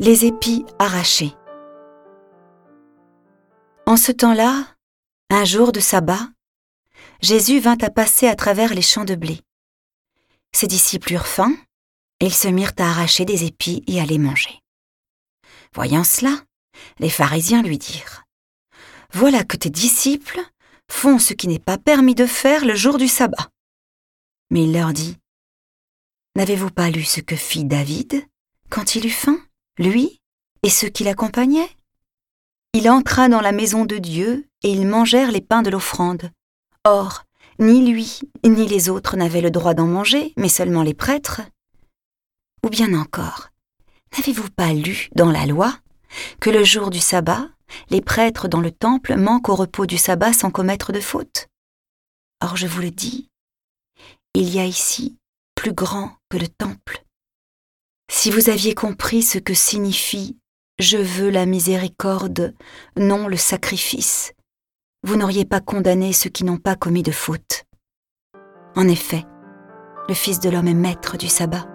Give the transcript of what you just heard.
Les épis arrachés. En ce temps-là, un jour de sabbat, Jésus vint à passer à travers les champs de blé. Ses disciples eurent faim, et ils se mirent à arracher des épis et à les manger. Voyant cela, les pharisiens lui dirent Voilà que tes disciples font ce qui n'est pas permis de faire le jour du sabbat. Mais il leur dit N'avez-vous pas lu ce que fit David quand il eut faim? Lui et ceux qui l'accompagnaient. Il entra dans la maison de Dieu et ils mangèrent les pains de l'offrande. Or, ni lui ni les autres n'avaient le droit d'en manger, mais seulement les prêtres. Ou bien encore, n'avez-vous pas lu dans la loi que le jour du sabbat, les prêtres dans le temple manquent au repos du sabbat sans commettre de faute? Or je vous le dis, il y a ici plus grand que le temple. Si vous aviez compris ce que signifie Je veux la miséricorde, non le sacrifice, vous n'auriez pas condamné ceux qui n'ont pas commis de faute. En effet, le Fils de l'homme est maître du sabbat.